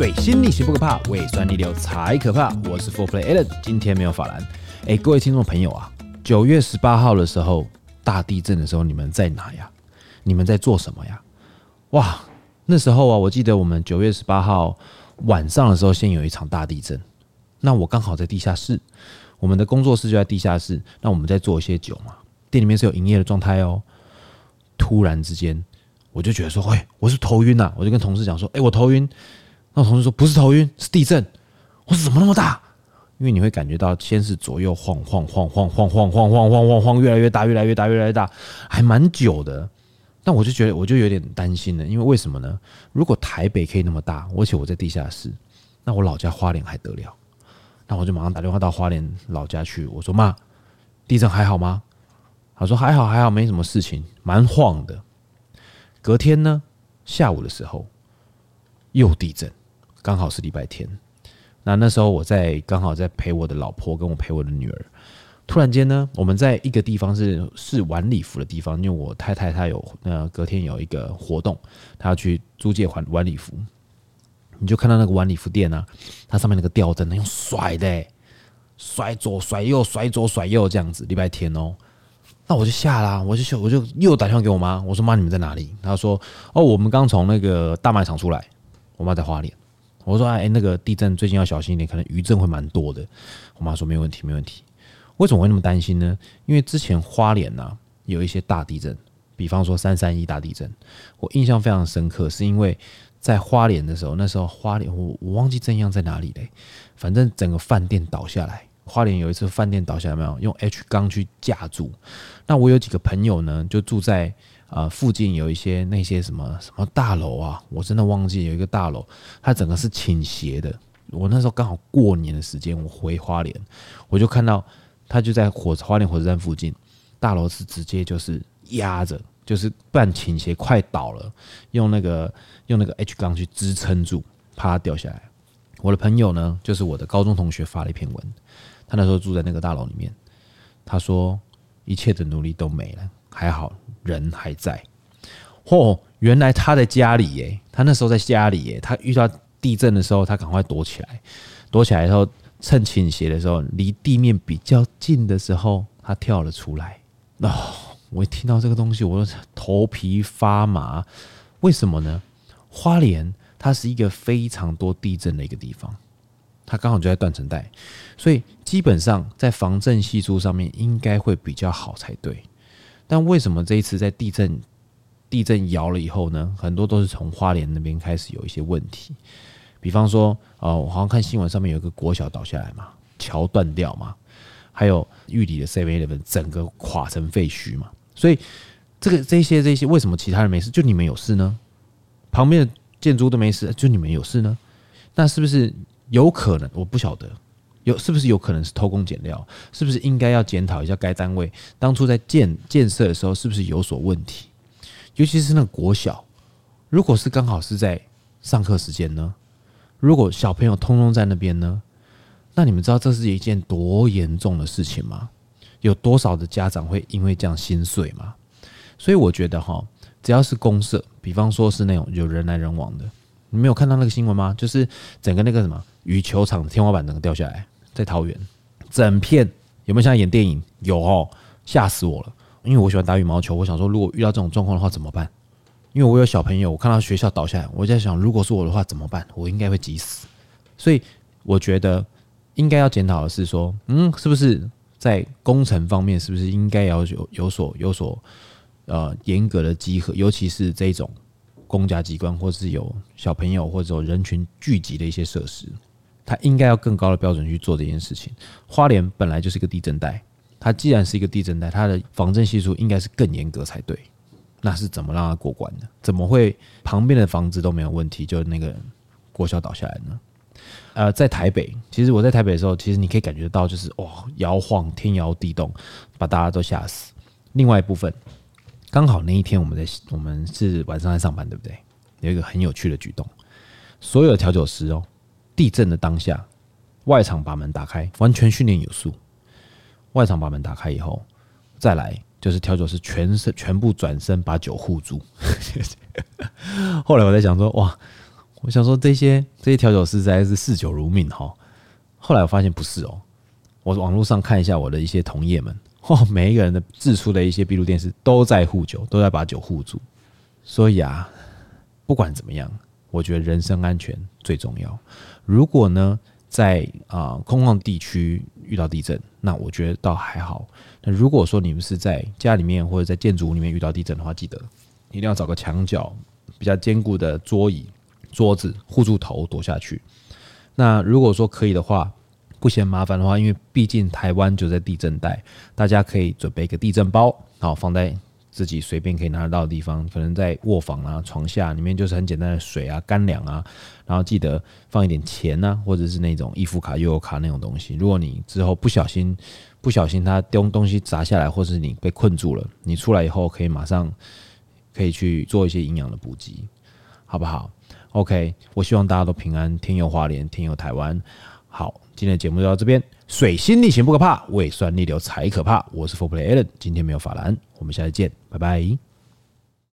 水星逆行不可怕，胃酸逆流才可怕。我是 Four Play Allen，今天没有法兰。哎，各位听众朋友啊，九月十八号的时候，大地震的时候，你们在哪呀？你们在做什么呀？哇，那时候啊，我记得我们九月十八号晚上的时候，先有一场大地震。那我刚好在地下室，我们的工作室就在地下室。那我们在做一些酒嘛，店里面是有营业的状态哦。突然之间，我就觉得说，喂，我是头晕呐！我就跟同事讲说，哎，我头晕。那同事说，不是头晕，是地震。我说怎么那么大？因为你会感觉到，先是左右晃晃晃晃晃晃晃晃晃晃晃，越来越大，越来越大，越来越大，还蛮久的。但我就觉得，我就有点担心了，因为为什么呢？如果台北可以那么大，而且我在地下室，那我老家花莲还得了？那我就马上打电话到花莲老家去，我说妈，地震还好吗？他说还好，还好，没什么事情，蛮晃的。隔天呢，下午的时候又地震，刚好是礼拜天。那那时候我在刚好在陪我的老婆跟我陪我的女儿。突然间呢，我们在一个地方是是晚礼服的地方，因为我太太她有呃隔天有一个活动，她要去租借晚晚礼服。你就看到那个晚礼服店啊，它上面那个吊灯，用甩的，甩左甩右，甩左甩右这样子。礼拜天哦，那我就下啦，我就我就又打电话给我妈，我说妈，你们在哪里？她说哦，我们刚从那个大卖场出来。我妈在花莲。我说哎，那个地震最近要小心一点，可能余震会蛮多的。我妈说没问题，没问题。为什么会那么担心呢？因为之前花莲呐有一些大地震，比方说三三一大地震，我印象非常深刻，是因为。在花莲的时候，那时候花莲我我忘记震央在哪里嘞，反正整个饭店倒下来。花莲有一次饭店倒下来，没有用 H 钢去架住。那我有几个朋友呢，就住在呃附近有一些那些什么什么大楼啊，我真的忘记有一个大楼，它整个是倾斜的。我那时候刚好过年的时间，我回花莲，我就看到它就在火花莲火车站附近，大楼是直接就是压着。就是半倾斜，快倒了，用那个用那个 H 钢去支撑住，怕它掉下来。我的朋友呢，就是我的高中同学发了一篇文，他那时候住在那个大楼里面，他说一切的努力都没了，还好人还在。嚯，原来他在家里耶，他那时候在家里耶，他遇到地震的时候，他赶快躲起来，躲起来之后，趁倾斜的时候，离地面比较近的时候，他跳了出来。哦。我一听到这个东西，我就头皮发麻。为什么呢？花莲它是一个非常多地震的一个地方，它刚好就在断层带，所以基本上在防震系数上面应该会比较好才对。但为什么这一次在地震地震摇了以后呢？很多都是从花莲那边开始有一些问题。比方说，呃，我好像看新闻上面有一个国小倒下来嘛，桥断掉嘛，还有玉里的 Seven Eleven 整个垮成废墟嘛。所以，这个这些这些，为什么其他人没事，就你们有事呢？旁边的建筑都没事，就你们有事呢？那是不是有可能？我不晓得，有是不是有可能是偷工减料？是不是应该要检讨一下该单位当初在建建设的时候是不是有所问题？尤其是那个国小，如果是刚好是在上课时间呢？如果小朋友通通在那边呢？那你们知道这是一件多严重的事情吗？有多少的家长会因为这样心碎吗？所以我觉得哈，只要是公设，比方说是那种有人来人往的，你没有看到那个新闻吗？就是整个那个什么羽球场天花板整个掉下来，在桃园，整片有没有像演电影？有哦，吓死我了！因为我喜欢打羽毛球，我想说如果遇到这种状况的话怎么办？因为我有小朋友，我看到学校倒下来，我在想，如果是我的话怎么办？我应该会急死。所以我觉得应该要检讨的是说，嗯，是不是？在工程方面，是不是应该要有有所有所呃严格的稽核？尤其是这种公家机关，或是有小朋友或者有人群聚集的一些设施，它应该要更高的标准去做这件事情。花莲本来就是一个地震带，它既然是一个地震带，它的防震系数应该是更严格才对。那是怎么让它过关的？怎么会旁边的房子都没有问题，就那个国小倒下来呢？呃，在台北，其实我在台北的时候，其实你可以感觉到，就是哇，摇晃，天摇地动，把大家都吓死。另外一部分，刚好那一天我们在我们是晚上在上班，对不对？有一个很有趣的举动，所有的调酒师哦，地震的当下，外场把门打开，完全训练有素。外场把门打开以后，再来就是调酒师全身全部转身把酒护住。后来我在想说，哇。我想说这些这些调酒师实在是嗜酒如命哈。后来我发现不是哦，我网络上看一下我的一些同业们，哇，每一个人的自出的一些闭路电视都在护酒，都在把酒护住。所以啊，不管怎么样，我觉得人身安全最重要。如果呢，在啊、空旷地区遇到地震，那我觉得倒还好。那如果说你们是在家里面或者在建筑物里面遇到地震的话，记得一定要找个墙角比较坚固的桌椅、桌子护住头躲下去。那如果说可以的话，不嫌麻烦的话，因为毕竟台湾就在地震带，大家可以准备一个地震包，好放在。自己随便可以拿得到的地方，可能在卧房啊、床下里面，就是很简单的水啊、干粮啊，然后记得放一点钱啊，或者是那种易付卡、悠游卡那种东西。如果你之后不小心、不小心它丢东西砸下来，或是你被困住了，你出来以后可以马上可以去做一些营养的补给，好不好？OK，我希望大家都平安，天佑花莲，天佑台湾。好，今天的节目就到这边。水星逆行不可怕，胃酸逆流才可怕。我是 Four Play Allen，今天没有法兰，我们下次见，拜拜。